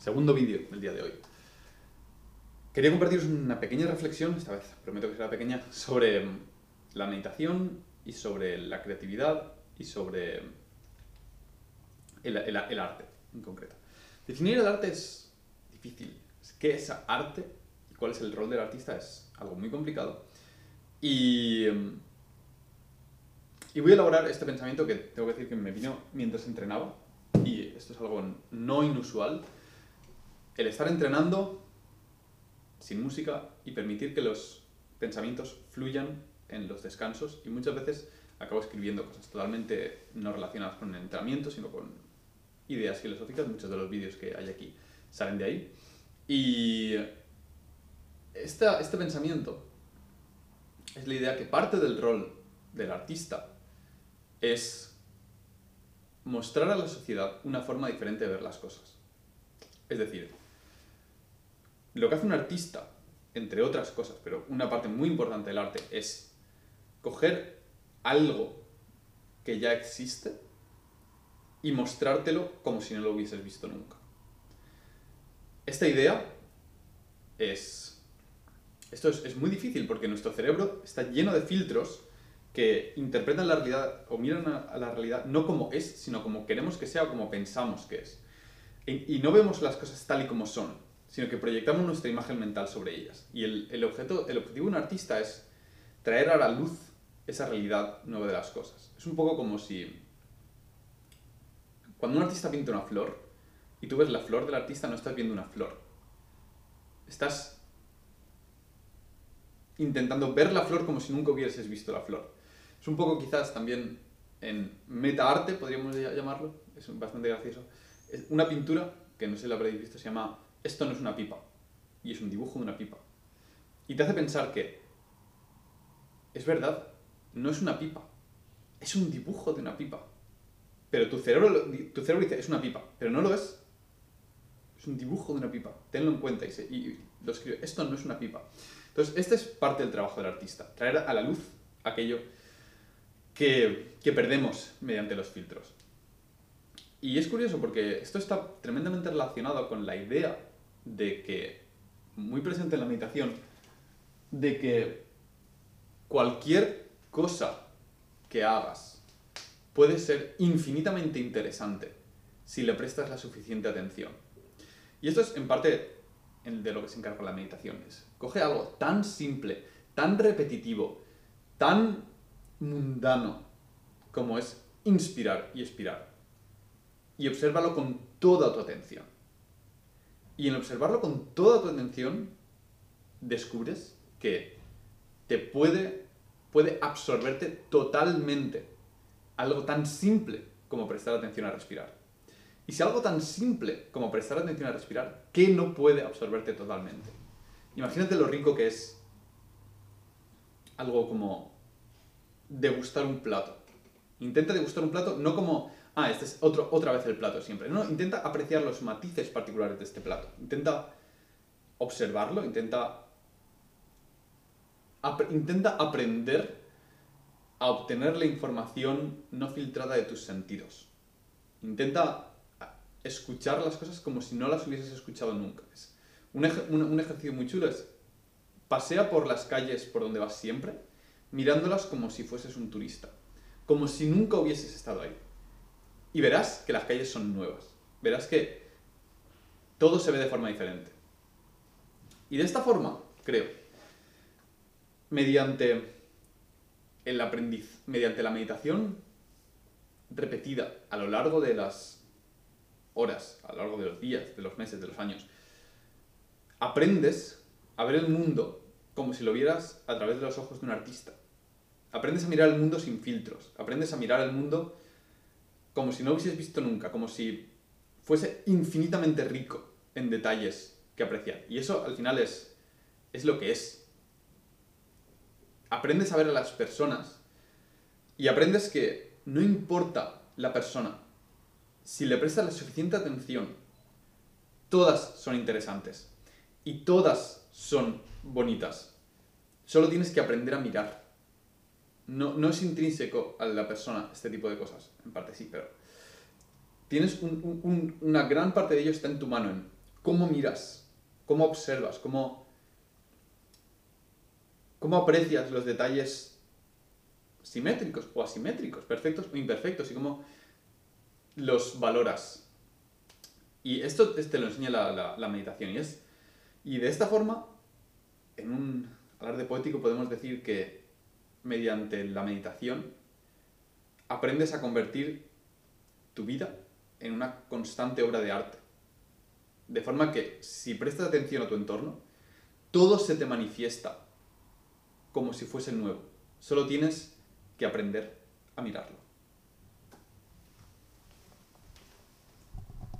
segundo vídeo del día de hoy. Quería compartiros una pequeña reflexión, esta vez prometo que será pequeña, sobre la meditación y sobre la creatividad y sobre el, el arte en concreto. Definir el arte es difícil. ¿Qué es arte y cuál es el rol del artista? Es algo muy complicado. Y, y voy a elaborar este pensamiento que tengo que decir que me vino mientras entrenaba. Y esto es algo no inusual. El estar entrenando sin música y permitir que los pensamientos fluyan en los descansos. Y muchas veces acabo escribiendo cosas totalmente no relacionadas con el entrenamiento, sino con ideas filosóficas. Muchos de los vídeos que hay aquí salen de ahí. Y este pensamiento es la idea que parte del rol del artista es mostrar a la sociedad una forma diferente de ver las cosas. Es decir, lo que hace un artista, entre otras cosas, pero una parte muy importante del arte es coger algo que ya existe y mostrártelo como si no lo hubieses visto nunca. Esta idea es... Esto es, muy difícil porque nuestro cerebro está lleno de filtros que interpretan la realidad o miran a, la realidad no como es, sino como queremos que sea o como pensamos que es. Y, no vemos las cosas tal y como son, sino que proyectamos nuestra imagen mental sobre ellas. Y el, el, objeto, el objetivo de un artista es traer a la luz esa realidad nueva de las cosas. Es un poco como si cuando un artista pinta una flor y tú ves la flor del artista, no estás viendo una flor. Estás intentando ver la flor como si nunca hubieses visto la flor. Es un poco quizás también en meta-arte, podríamos llamarlo, es bastante gracioso. Una pintura, que no sé si la habréis visto, se llama Esto no es una pipa, y es un dibujo de una pipa. Y te hace pensar que es verdad, no es una pipa, es un dibujo de una pipa. Pero tu cerebro, tu cerebro dice, es una pipa, pero no lo es. Es un dibujo de una pipa. Tenlo en cuenta y, lo escribe. Esto no es una pipa. Entonces, este es parte del trabajo del artista. Traer a la luz aquello que, que perdemos mediante los filtros. Y es curioso porque esto está tremendamente relacionado con la idea de que, muy presente en la meditación, de que cualquier cosa que hagas puede ser infinitamente interesante si le prestas la suficiente atención. Y esto es en parte de lo que se encarga la meditación. Coge algo tan simple, tan repetitivo, tan mundano como es inspirar y expirar. Y obsérvalo con toda tu atención. Y en observarlo con toda tu atención, descubres que te puede, puede absorberte totalmente algo tan simple como prestar atención a respirar. Y si algo tan simple como prestar atención a respirar, ¿qué no puede absorberte totalmente? Imagínate lo rico que es algo como degustar un plato. Intenta degustar un plato no como, ah, este es otra vez el plato siempre. No, intenta apreciar los matices particulares de este plato. Intenta observarlo, intenta, intenta aprender a obtener la información no filtrada de tus sentidos. Intenta escuchar las cosas como si no las hubieses escuchado nunca. Un, un, ejercicio muy chulo es pasea por las calles por donde vas siempre, mirándolas como si fueses un turista, como si nunca hubieses estado ahí. Y verás que las calles son nuevas. Verás que todo se ve de forma diferente. Y de esta forma, creo, mediante el aprendiz mediante la meditación repetida a lo largo de las horas, a lo largo de los días, de los meses, de los años, aprendes a ver el mundo como si lo vieras a través de los ojos de un artista. Aprendes a mirar el mundo sin filtros. Aprendes a mirar el mundo como si no hubieses visto nunca, como si fuese infinitamente rico en detalles que apreciar. Y eso al final es, es lo que es aprendes a ver a las personas y aprendes que no importa la persona, si le prestas la suficiente atención, todas son interesantes y todas son bonitas. Solo tienes que aprender a mirar. No, no es intrínseco a la persona este tipo de cosas, en parte sí, pero tienes una gran parte de ello está en tu mano, en cómo miras, cómo observas, cómo, cómo aprecias los detalles simétricos o asimétricos, perfectos o imperfectos, y cómo los valoras. Y esto te lo enseña la, meditación. Y, es, y de esta forma, en un alarde poético podemos decir que mediante la meditación aprendes a convertir tu vida en una constante obra de arte. De forma que si prestas atención a tu entorno, todo se te manifiesta como si fuese nuevo. Solo tienes que aprender a mirarlo.